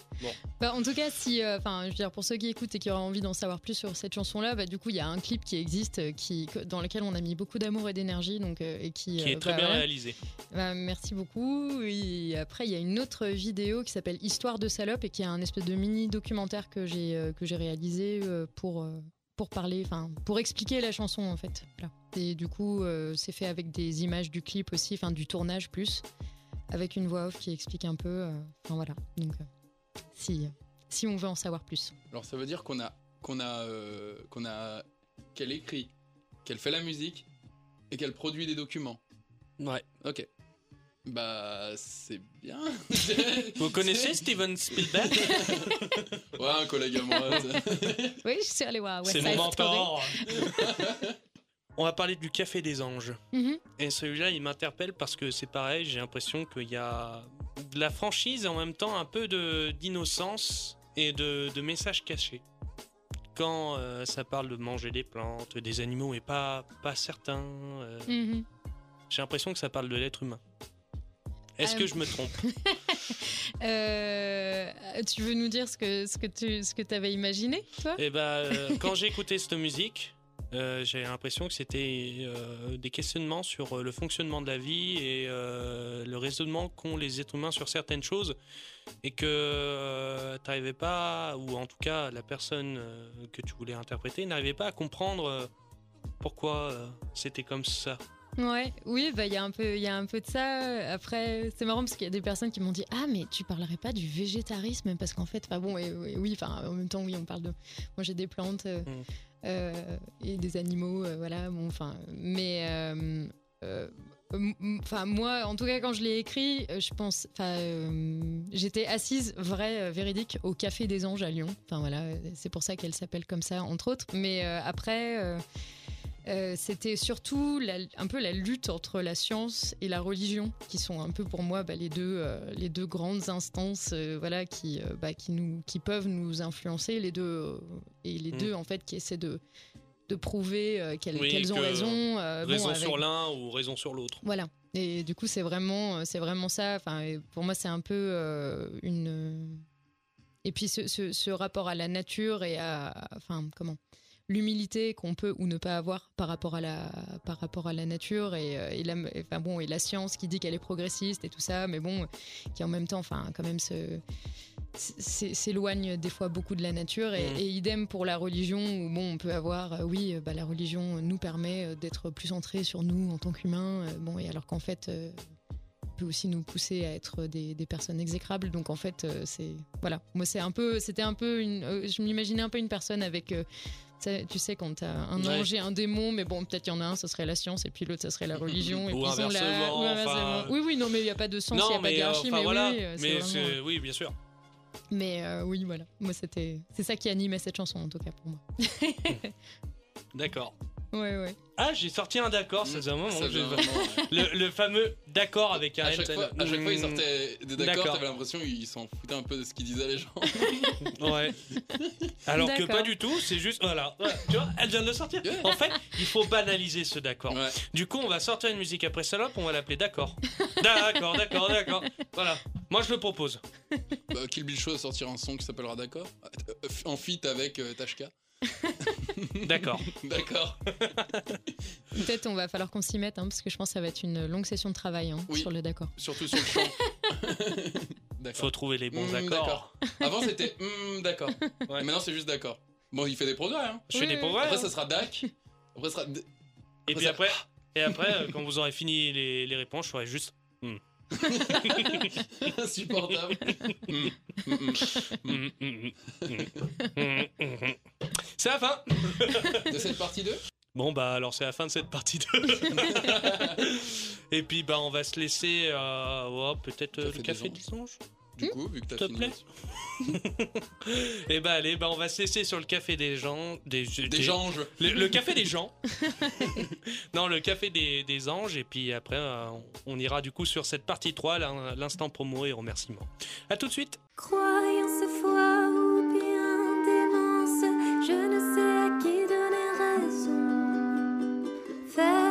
Bah, en tout cas, si, euh, enfin, je veux dire, pour ceux qui écoutent et qui auraient envie d'en savoir plus sur cette chanson-là, bah, du coup, il y a un clip qui existe, euh, qui, dans lequel on a mis beaucoup d'amour et d'énergie, donc euh, et qui, qui euh, est très bah, bien réalisé. Bah, merci beaucoup. Et après, il y a une autre vidéo qui s'appelle Histoire de salope et qui est un espèce de mini documentaire que j'ai euh, que j'ai réalisé euh, pour euh, pour parler, enfin, pour expliquer la chanson en fait. Voilà. Et du coup, euh, c'est fait avec des images du clip aussi, enfin du tournage plus, avec une voix off qui explique un peu. euh, Enfin voilà. Donc, euh, si si on veut en savoir plus. Alors ça veut dire qu'on a qu'on a euh, qu'on a qu'elle écrit, qu'elle fait la musique et qu'elle produit des documents. Ouais. Ok. Bah c'est bien. Vous connaissez Steven Spielberg? Ouais, un collègue à moi. Oui, je suis allée voir. C'est mon mentor On va parler du Café des Anges. Mhm. Et celui-là, il m'interpelle parce que c'est pareil, j'ai l'impression qu'il y a de la franchise et en même temps un peu de- d'innocence et de, de messages cachés. Quand euh, ça parle de manger des plantes, des animaux et pas, pas certains, euh, Mhm. j'ai l'impression que ça parle de l'être humain. Est-ce Euh, que je me trompe? Euh, tu veux nous dire ce que ce que tu ce que avais imaginé, toi? Eh ben, euh, quand j'ai écouté cette musique, euh, j'ai l'impression que c'était euh, des questionnements sur euh, le fonctionnement de la vie et euh, le raisonnement qu'ont les êtres humains sur certaines choses et que tu n'arrivais pas, ou en tout cas la personne que tu voulais interpréter n'arrivait pas à comprendre pourquoi c'était comme ça. Ouais, oui, bah il y a un peu, il y a un peu de ça. Après, c'est marrant parce qu'il y a des personnes qui m'ont dit ah mais tu parlerais pas du végétarisme? Parce qu'en fait, enfin bon, et- et oui, enfin en même temps oui, on parle de moi j'ai des plantes euh, Mm. euh, et des animaux, euh, voilà, bon, enfin, mais Enfin, moi, en tout cas, quand je l'ai écrit, je pense. Enfin, euh, j'étais assise, vrai, véridique, au Café des Anges à Lyon. Enfin, voilà, c'est pour ça qu'elle s'appelle comme ça, entre autres. Mais euh, après, euh, euh, c'était surtout la- un peu la lutte entre la science et la religion, qui sont un peu pour moi bah, les, deux, euh, les deux grandes instances euh, voilà, qui, bah, qui, nous, qui peuvent nous influencer, les deux, et les Mm. deux, en fait, qui essaient de, de prouver qu'elles Oui, qu'elles ont raison. bon, raison avec- sur l'un ou raison sur l'autre. voilà. Et du coup, c'est vraiment, c'est vraiment ça. Enfin, pour moi, c'est un peu une. Et puis, ce, ce- ce rapport à la nature et à, enfin, comment, l'humilité qu'on peut ou ne pas avoir par rapport à la, par rapport à la nature et, euh, et la, enfin bon, et la science qui dit qu'elle est progressiste et tout ça, mais bon, qui en même temps, enfin, quand même se s'éloigne des fois beaucoup de la nature et, Mhm. et idem pour la religion où bon on peut avoir euh, oui euh, bah, la religion nous permet d'être plus centré sur nous en tant qu'humains bon et alors qu'en fait peut aussi nous pousser à être des, des personnes exécrables donc en fait c'est voilà moi c'est un peu c'était un peu une je m'imaginais un peu une personne avec tu sais quand t'as un Ouais. ange et un démon mais bon peut-être il y en a un ce serait la science et puis l'autre ça serait la religion et puis la inversement, enfin, oui oui non mais il y a pas de sens il y a pas de mais, euh, hiérarchie enfin, mais voilà. oui, euh, mais vraiment- c'est- oui, bien sûr. mais euh, oui, voilà. Moi, c'était, c'est ça qui animait cette chanson en tout cas pour moi. D'accord. Ouais, ouais. Ah, j'ai sorti un d'accord, ça faisait un moment Ça que ouais. le, le fameux d'accord avec un À chaque, fois, à chaque fois, il mm, sortait des D'accord. d'accords, t'avais l'impression qu'ils s'en foutaient un peu de ce qu'ils disaient les gens. Ouais. Alors que pas du tout, c'est juste. Voilà. Tu vois, elle vient de le sortir. Ouais. En fait, il faut banaliser ce d'accord. Ouais. Du coup, on va sortir une musique après salope, on va l'appeler d'accord. D'accord, d'accord, d'accord. Voilà. Moi, je le propose. Bah, Kill Bill Show va sortir un son qui s'appellera D'accord. En feat avec euh, Tashka. D'accord. D'accord. Peut-être on va falloir qu'on s'y mette, hein, parce que je pense que ça va être une longue session de travail hein, Oui. sur le d'accord. Surtout sur le chant. Faut trouver les bons Mm, accords. Avant, c'était hmm, d'accord. Ouais. Maintenant, c'est juste d'accord. Bon, il fait des progrès. Hein. Je fais des progrès. Après, hein. ça sera DAC. Après, ça sera. D- Et puis ça- après, et après euh, quand vous aurez fini les, les réponses, je ferai juste. Insupportable. C'est la fin. De cette partie 2 Bon bah alors c'est la fin de cette partie 2. Et puis bah on va se laisser euh, oh, peut-être euh, le café des des anges. Du coup, vu que t'as fini. Et bah allez bah on va se laisser sur le café des gens des, Des gens, Le, le café des gens. non, le café des, des anges. Et puis après, euh, on, ira du coup sur cette partie 3, l'in- l'instant promo et remerciements. À tout de suite. Croyance, foi ou bien démence, je ne sais à qui donner raison. Faites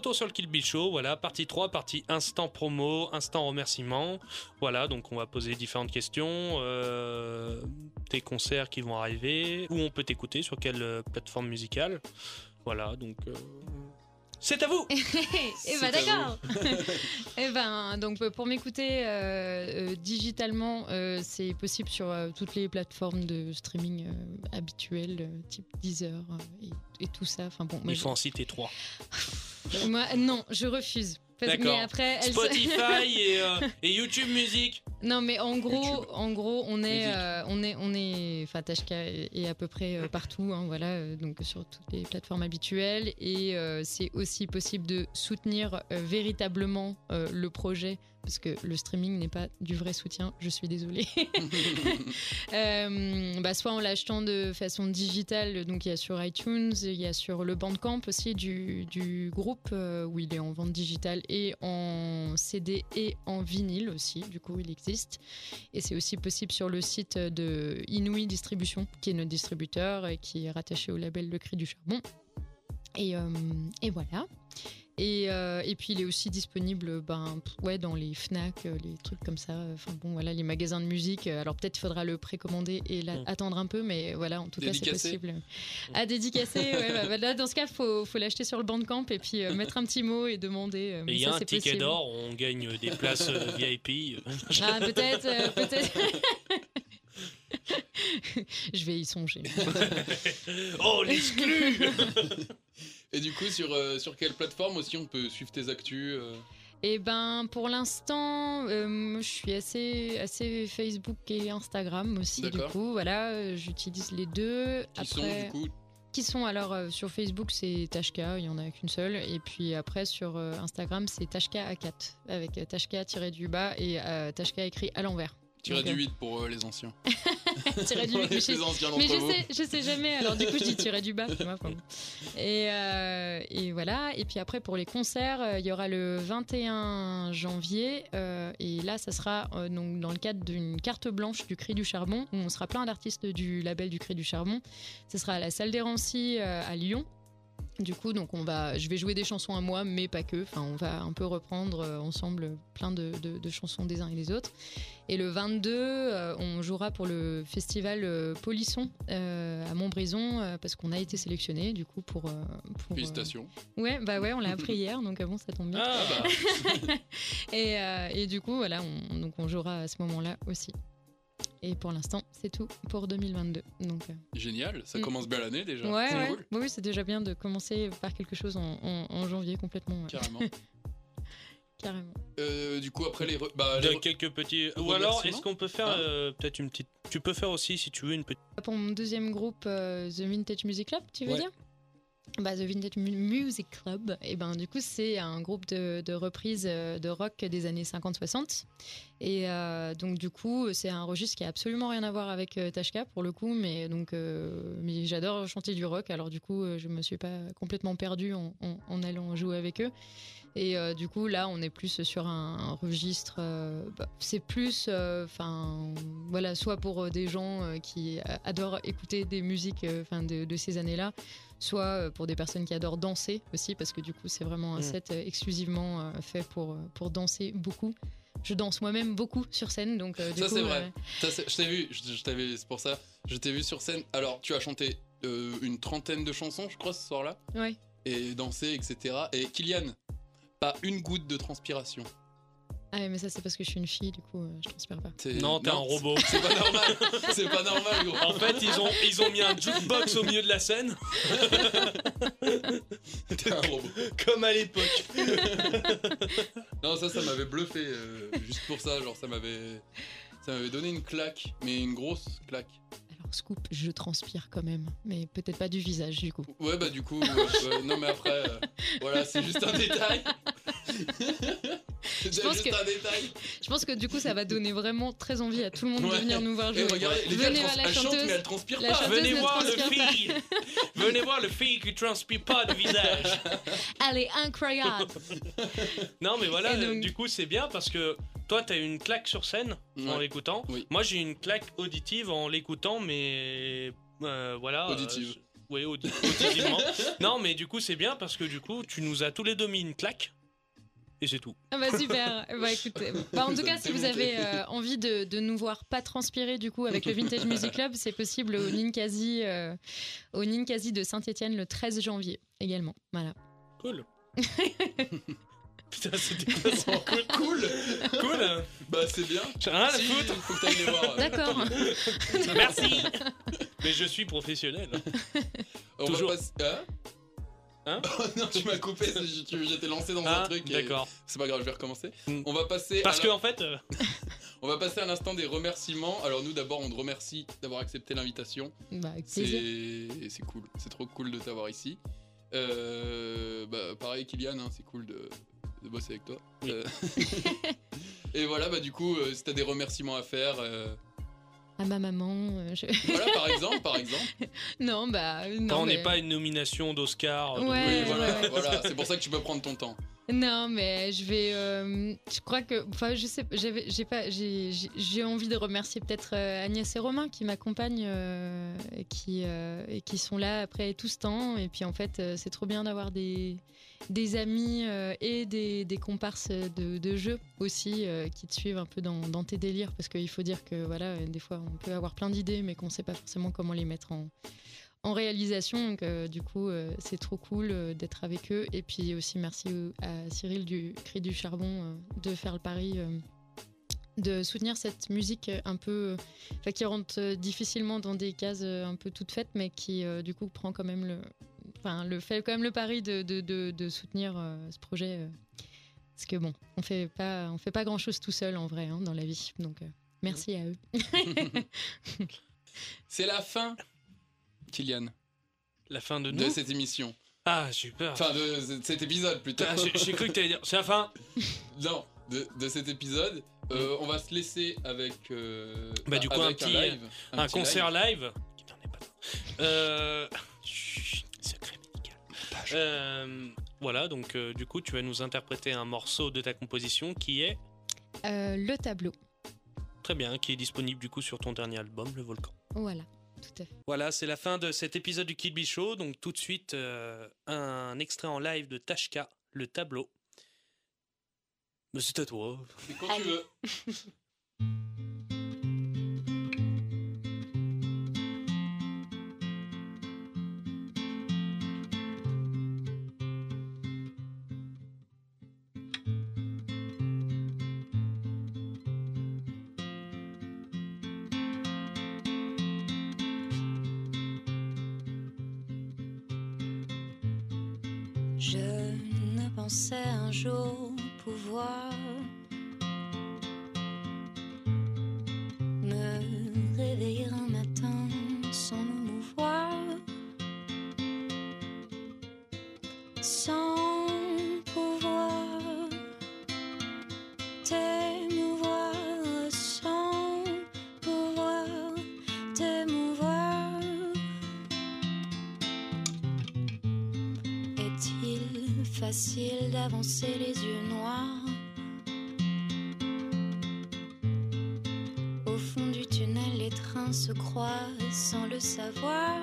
retour sur le Kill Bill Show, voilà, partie 3, partie instant promo, instant remerciement. Voilà, donc on va poser différentes questions, euh, tes concerts qui vont arriver, où on peut t'écouter, sur quelle euh, plateforme musicale. Voilà, donc euh, c'est à vous bah à d'accord. Et ben donc euh, pour m'écouter euh, euh, digitalement, euh, c'est possible sur toutes les plateformes de streaming habituelles, type Deezer et, et tout ça. Enfin bon, Il faut en citer 3. je- moi, non, je refuse. D'accord. Mais après, elle- Spotify et, euh, et YouTube Music. Non, mais en gros, YouTube. en gros, on est, euh, on est, on est, enfin, est à peu près euh, partout, hein, voilà, euh, donc sur toutes les plateformes habituelles, et c'est aussi possible de soutenir véritablement le projet, parce que le streaming n'est pas du vrai soutien. Je suis désolée. Euh, bah, soit en l'achetant de façon digitale, donc il y a sur iTunes, il y a sur le Bandcamp aussi du, du groupe euh, où il est en vente digitale et en CD et en vinyle aussi, du coup il existe. Et c'est aussi possible sur le site de Inouï Distribution, qui est notre distributeur et qui est rattaché au label Le Cri du Charbon. Et, euh, et voilà. Et, euh, et puis il est aussi disponible ben, ouais, dans les FNAC, euh, les trucs comme ça. Enfin bon, voilà, les magasins de musique. Euh, Alors peut-être il faudra le précommander et la- Mm. attendre un peu, mais voilà, en tout cas c'est possible. À dédicacer, ouais, bah, bah, là, dans ce cas, il faut, faut l'acheter sur le Bandcamp et puis euh, mettre un petit mot et demander. il y a ça, un ticket d'or, on gagne des places euh, VIP. Ah, peut-être, peut-être. Je vais y songer. oh, l'exclu Et du coup, sur, euh, sur quelle plateforme aussi on peut suivre tes actus euh Et ben, pour l'instant, euh, je suis assez, assez Facebook et Instagram aussi. Du coup, voilà, j'utilise les deux. Qui sont du coup Qui sont alors euh, sur Facebook, c'est Tashka, il y en a qu'une seule. Et puis après, sur euh, Instagram, c'est Tashka A4, avec Tashka tiré du bas et euh, Tashka écrit à l'envers. Donc, du euh, 8 pour euh, les anciens. tiré du Pour 8, les mais je- anciens Mais je sais, je sais jamais, alors du coup je dis tirer du bas. bon. et, euh, et voilà, et puis après pour les concerts, euh, il y aura le 21 janvier, euh, et là ça sera donc dans le cadre d'une carte blanche du Cri du Charbon, où on sera plein d'artistes du label du Cri du Charbon. Ce sera à la salle des Rancy à Lyon. Du coup, donc on va, je vais jouer des chansons à moi, mais pas que. Enfin, on va un peu reprendre euh, ensemble plein de, de- de chansons des uns et des autres. Et le 22, euh, on jouera pour le festival euh, Polisson euh, à Montbrison parce qu'on a été sélectionné du coup pour. pour, Félicitations. Ouais, bah ouais, on l'a appris hier, donc bon, ça tombe bien. Ah, bah. Et, et du coup, voilà, on, donc on jouera à ce moment-là aussi. Et pour l'instant, c'est tout pour 2022. Donc, euh, Génial, ça Mm. commence bien l'année déjà. ouais, C'est ouais. cool. Oui, oui, c'est déjà bien de commencer par quelque chose en, en- en janvier complètement. ouais. Carrément. Carrément. Euh, du coup, après les. re- Bah, les re- quelques petits. Ou alors, est-ce qu'on peut faire Ah. euh, peut-être une petite. Tu peux faire aussi, si tu veux, une petite. Pour mon deuxième groupe, euh, The Vintage Music Club, tu veux Ouais. dire? Bah, The Vintage Mu- Music Club, et ben du coup c'est un groupe de, de reprises euh, de rock des années 50-60 et euh, donc du coup c'est un registre qui a absolument rien à voir avec euh, Tashka pour le coup mais donc mais j'adore chanter du rock. Alors du coup je me suis pas complètement perdue en, allant jouer avec eux. Et du coup là on est plus sur un, registre bah, c'est plus enfin voilà soit pour des gens qui adorent écouter des musiques enfin de, ces années là soit euh, pour des personnes qui adorent danser aussi, parce que du coup, c'est vraiment un Mm. set euh, exclusivement euh, fait pour, pour danser beaucoup. Je danse moi-même beaucoup sur scène, donc euh, du Ça, c'est vrai. euh, Ça, je t'ai vu, je, je t'avais, c'est pour ça. Je t'ai vu sur scène. Alors, tu as chanté euh, une trentaine de chansons, je crois, ce soir-là, ouais. et dansé, etc. Et Kylian, pas une goutte de transpiration. Ah, mais ça, c'est parce que je suis une fille, du coup, euh, je transpire pas. Non, t'es un robot. C'est pas normal. c'est pas normal, gros. En fait, ils ont, ils ont mis un jukebox au milieu de la scène, T'es un robot. comme à l'époque. Non, ça, ça m'avait bluffé. euh, juste pour ça, genre, ça m'avait. Ça m'avait donné une claque, mais une grosse claque. Alors, scoop, je transpire quand même, mais peut-être pas du visage, du coup. Ouais, bah, du coup, ouais, ouais, non, mais après, euh, voilà, c'est juste un détail. c'est pense juste que- un détail. Je pense que du coup, ça va donner vraiment très envie à tout le monde Ouais. de venir nous voir Et jouer. regardez, les Venez elle, voir la chante, chanteuse. mais elle transpire La pas. Venez ne voir le fille. Venez voir le fille qui transpire pas de visage. Elle est incroyable. Non, mais voilà, donc- euh, du coup, c'est bien parce que toi, t'as eu une claque sur scène en Ouais. l'écoutant. Oui. Moi, j'ai eu une claque auditive en l'écoutant, mais euh, voilà. euh, Auditive. Oui, audi- auditivement. non, mais du coup, c'est bien parce que du coup, tu nous as tous les deux mis une claque. Et c'est tout. Ah bah super. Bah écoutez, bah, en tout cas, si vous avez euh, envie de, de nous voir pas transpirer du coup avec le Vintage Music Club, c'est possible au Ninkasi, euh, au Ninkasi de Saint-Étienne le 13 janvier également. Voilà. Cool. Putain, c'était ça Cool. Cool Cool. hein. Bah c'est bien. J'ai rien à Si, foutre. faut que t'ailles les voir. D'accord. Merci. Mais je suis professionnel. On Toujours. va. Hein Hein Oh non, tu m'as coupé, j'étais lancé dans un Ah, truc. d'accord. C'est pas grave, je vais recommencer. Mm. On va passer. Parce à que la- en fait, euh, On va passer à l'instant des remerciements. Alors nous d'abord, on te remercie d'avoir accepté l'invitation. Bah, c'est cool, c'est trop cool de t'avoir ici. Euh, bah, pareil, Kylian, hein, c'est cool de, de bosser avec toi. Oui. Euh, Et voilà, bah du coup, euh, si t'as des remerciements à faire, euh, À ma maman. je- voilà, par exemple, par exemple. non, bah. Non, quand on n'est mais- pas une nomination d'Oscar. Ouais, Oui, voilà, ouais. voilà, c'est pour ça que tu peux prendre ton temps. Non, mais je vais. euh, je crois que. Enfin, je sais. J'ai pas. J'ai. envie de remercier peut-être euh, Agnès et Romain qui m'accompagnent euh, et qui qui sont là après tout ce temps. Et puis en fait, c'est trop bien d'avoir des des amis et des, comparses de, jeux aussi qui te suivent un peu dans, dans tes délires parce qu'il faut dire que voilà, des fois on peut avoir plein d'idées mais qu'on sait pas forcément comment les mettre en en réalisation. Donc, euh, du coup, euh, c'est trop cool euh, d'être avec eux. Et puis aussi, merci à Cyril du Cri du Charbon de faire le pari. de soutenir cette musique un peu qui rentre difficilement dans des cases un peu toutes faites mais qui du coup prend quand même le enfin le fait quand même le pari de, soutenir ce projet parce que bon on fait pas on fait pas grand chose tout seul en vrai hein, dans la vie donc merci à eux C'est la fin, Kylian, La fin de cette émission. Ah, super. Enfin, de de cet épisode plutôt. Ah, J'ai j'ai cru que t'allais dire. C'est la fin. Non, de, de cet épisode. Euh, on va se laisser avec. euh, Bah, du coup, un avec petit- live, Un, petit concert live. live. Est pas. Euh... chut, Secret médical. Euh, voilà, donc euh, du coup, tu vas nous interpréter un morceau de ta composition qui est Euh, le tableau très bien, qui est disponible du coup sur ton dernier album, Le Volcan. voilà tout à fait Voilà, c'est la fin de cet épisode du Kid Show. Donc tout de suite, euh, un extrait en live de Tashka, Le Tableau. Mais c'est à toi. C'est quand tu veux. Je ne pensais un jour pouvoir facile d'avancer les yeux noirs Au fond du tunnel, les trains se croisent sans le savoir.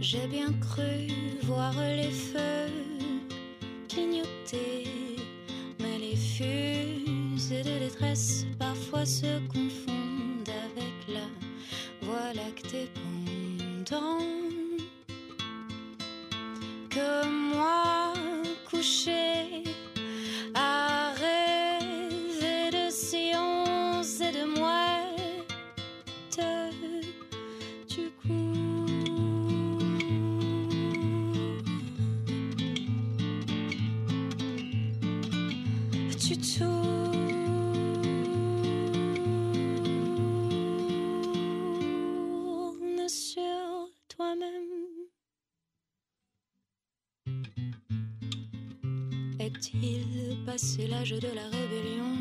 J'ai bien cru voir les feux clignoter, mais les fusées de détresse parfois se Est-il passé l'âge de la rébellion?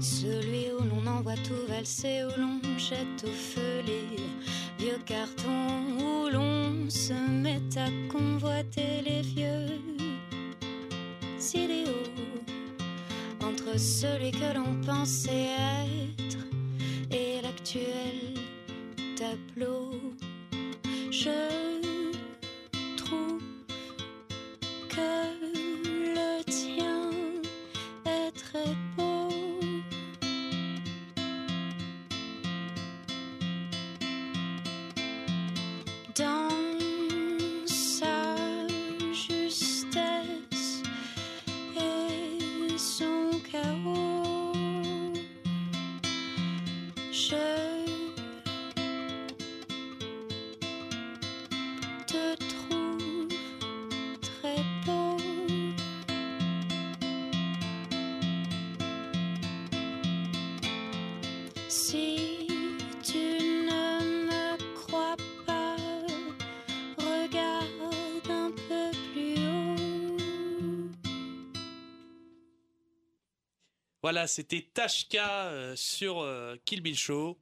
Celui où l'on envoie tout valser, où l'on jette au feu les vieux cartons, où l'on se met à convoiter les vieux idéaux entre entre celui que l'on pensait être et l'actuel tableau. Voilà, c'était Tashka euh, sur euh, Kill Bill Show.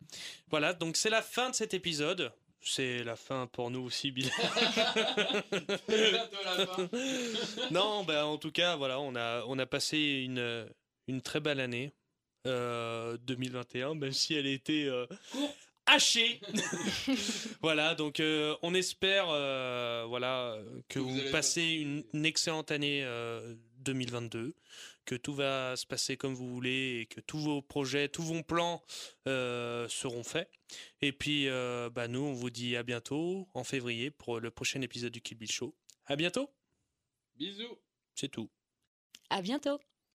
Voilà, donc c'est la fin de cet épisode. C'est la fin pour nous aussi, Bill. Non, ben en tout cas, voilà, on a, on a passé une, une très belle année euh, 2021, même si elle était euh, hachée. voilà, donc euh, on espère, euh, voilà, que vous passez une, une excellente année euh, 2022, que tout va se passer comme vous voulez et que tous vos projets, tous vos plans euh, seront faits. Et puis, euh, bah, nous, on vous dit à bientôt en février pour le prochain épisode du Kill Bill Show. À bientôt, Bisous. c'est tout. À bientôt!